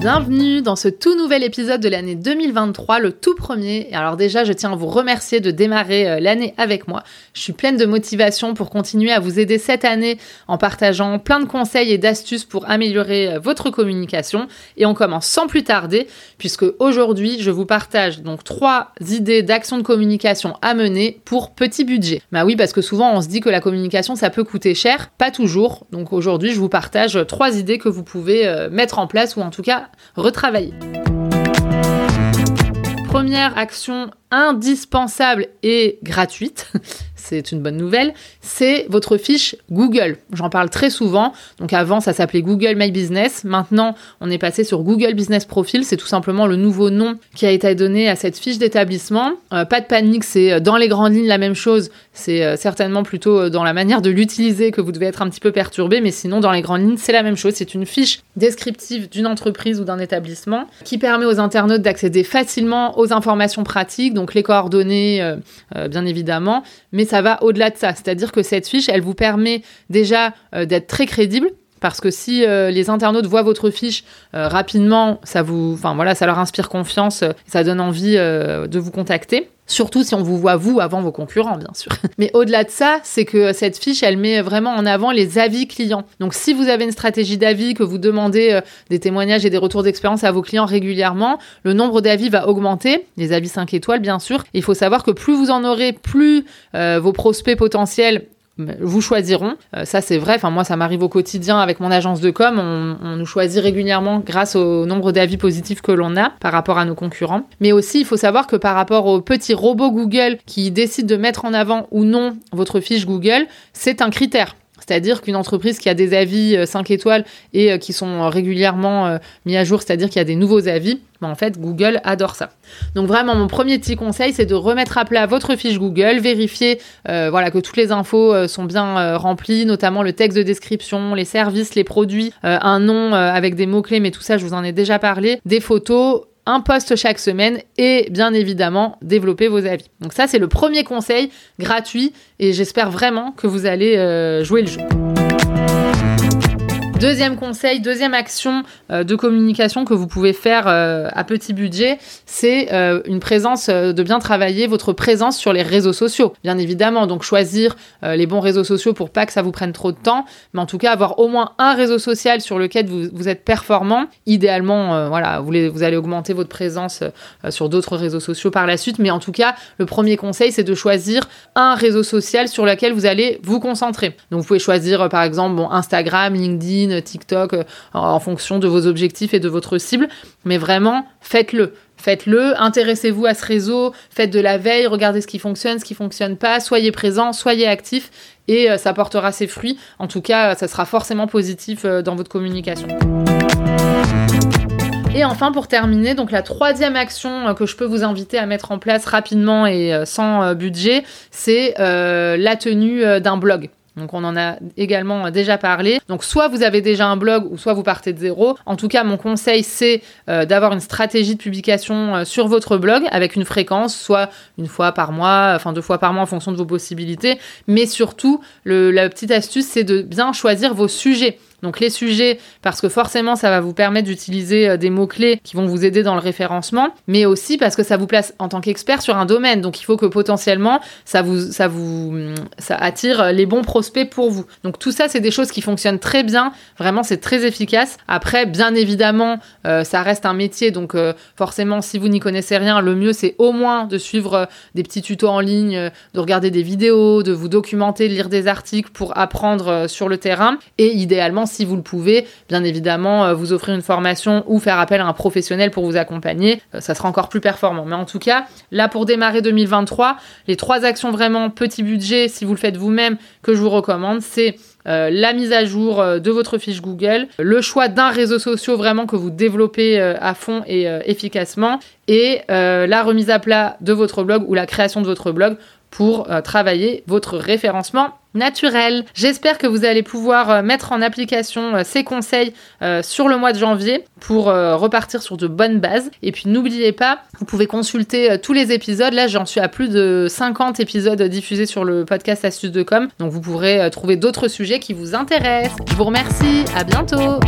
Bienvenue dans ce tout nouvel épisode de l'année 2023, le tout premier. Alors déjà, je tiens à vous remercier de démarrer euh, l'année avec moi. Je suis pleine de motivation pour continuer à vous aider cette année en partageant plein de conseils et d'astuces pour améliorer euh, votre communication. Et on commence sans plus tarder, puisque aujourd'hui, je vous partage donc trois idées d'actions de communication à mener pour petit budget. Bah oui, parce que souvent on se dit que la communication, ça peut coûter cher. Pas toujours. Donc aujourd'hui, je vous partage trois idées que vous pouvez euh, mettre en place ou en tout cas retravailler. Première action indispensable et gratuite, c'est une bonne nouvelle, c'est votre fiche Google. J'en parle très souvent. Donc avant, ça s'appelait Google My Business. Maintenant, on est passé sur Google Business Profile. C'est tout simplement le nouveau nom qui a été donné à cette fiche d'établissement. Euh, pas de panique, c'est euh, dans les grandes lignes la même chose. C'est euh, certainement plutôt dans la manière de l'utiliser que vous devez être un petit peu perturbé, mais sinon, dans les grandes lignes, c'est la même chose. C'est une fiche descriptive d'une entreprise ou d'un établissement qui permet aux internautes d'accéder facilement aux informations pratiques donc les coordonnées, bien évidemment, mais ça va au-delà de ça. C'est-à-dire que cette fiche, elle vous permet déjà euh, d'être très crédible. Parce que si les internautes voient votre fiche rapidement, ça vous, voilà, ça leur inspire confiance, ça donne envie de vous contacter. Surtout si on vous voit vous avant vos concurrents, bien sûr. Mais au-delà de ça, c'est que cette fiche, elle met vraiment en avant les avis clients. Donc si vous avez une stratégie d'avis, que vous demandez euh, des témoignages et des retours d'expérience à vos clients régulièrement, le nombre d'avis va augmenter, les avis 5 étoiles bien sûr. Il faut savoir que plus vous en aurez, plus euh, vos prospects potentiels vous choisiront. Euh, ça, c'est vrai. Enfin, moi, ça m'arrive au quotidien avec mon agence de com. On, nous choisit régulièrement grâce au nombre d'avis positifs que l'on a par rapport à nos concurrents. Mais aussi, il faut savoir que par rapport aux petits robots Google qui décident de mettre en avant ou non votre fiche Google, c'est un critère. C'est-à-dire qu'une entreprise qui a des avis 5 euh, étoiles et euh, qui sont régulièrement euh, mis à jour, c'est-à-dire qu'il y a des nouveaux avis, ben, en fait, Google adore ça. Donc vraiment, mon premier petit conseil, c'est de remettre à plat votre fiche Google, vérifier voilà, que toutes les infos sont bien remplies, notamment le texte de description, les services, les produits, un nom avec des mots-clés, mais tout ça, je vous en ai déjà parlé, des photos, un post chaque semaine et bien évidemment développer vos avis. Donc ça c'est le premier conseil gratuit et j'espère vraiment que vous allez euh, jouer le jeu. Deuxième conseil, deuxième action euh, de communication que vous pouvez faire euh, à petit budget, c'est euh, une présence, de bien travailler votre présence sur les réseaux sociaux. Bien évidemment, donc choisir les bons réseaux sociaux pour pas que ça vous prenne trop de temps, mais en tout cas avoir au moins un réseau social sur lequel vous, êtes performant. Idéalement, voilà, vous, allez augmenter votre présence sur d'autres réseaux sociaux par la suite, mais en tout cas, le premier conseil, c'est de choisir un réseau social sur lequel vous allez vous concentrer. Donc vous pouvez choisir par exemple Instagram, LinkedIn, TikTok, euh, en fonction de vos objectifs et de votre cible. Mais vraiment, faites-le. Faites-le, intéressez-vous à ce réseau, faites de la veille, regardez ce qui fonctionne, ce qui fonctionne pas, soyez présent, soyez actif et euh, ça portera ses fruits. En tout cas, ça sera forcément positif euh, dans votre communication. Et enfin, pour terminer, donc la troisième action que je peux vous inviter à mettre en place rapidement et sans budget, c'est la tenue d'un blog. Donc on en a également déjà parlé. Donc soit vous avez déjà un blog ou soit vous partez de zéro. En tout cas, mon conseil c'est euh, d'avoir une stratégie de publication euh, sur votre blog avec une fréquence, soit une fois par mois, enfin deux fois par mois en fonction de vos possibilités. Mais surtout, la petite astuce c'est de bien choisir vos sujets. Donc les sujets, parce que forcément ça va vous permettre d'utiliser euh, des mots-clés qui vont vous aider dans le référencement, mais aussi parce que ça vous place en tant qu'expert sur un domaine. Donc il faut que potentiellement ça vous, ça attire les bons prospects pour vous. Donc tout ça, c'est des choses qui fonctionnent très bien. Vraiment, c'est très efficace. Après, bien évidemment, euh, ça reste un métier. Donc euh, forcément, si vous n'y connaissez rien, le mieux c'est au moins de suivre des petits tutos en ligne, de regarder des vidéos, de vous documenter, de lire des articles pour apprendre sur le terrain. Et idéalement, si vous le pouvez, bien évidemment, euh, vous offrir une formation ou faire appel à un professionnel pour vous accompagner, euh, ça sera encore plus performant. Mais en tout cas, là pour démarrer 2023, les trois actions vraiment petit budget, si vous le faites vous-même, que je vous recommande, c'est euh, la mise à jour de votre fiche Google, le choix d'un réseau social vraiment que vous développez à fond et efficacement, et la remise à plat de votre blog ou la création de votre blog pour travailler votre référencement naturel. J'espère que vous allez pouvoir euh, mettre en application euh, ces conseils euh, sur le mois de janvier pour repartir sur de bonnes bases. Et puis n'oubliez pas, vous pouvez consulter tous les épisodes. Là, j'en suis à plus de 50 épisodes diffusés sur le podcast Astuces de com. Donc vous pourrez trouver d'autres sujets qui vous intéressent. Je vous remercie. À bientôt.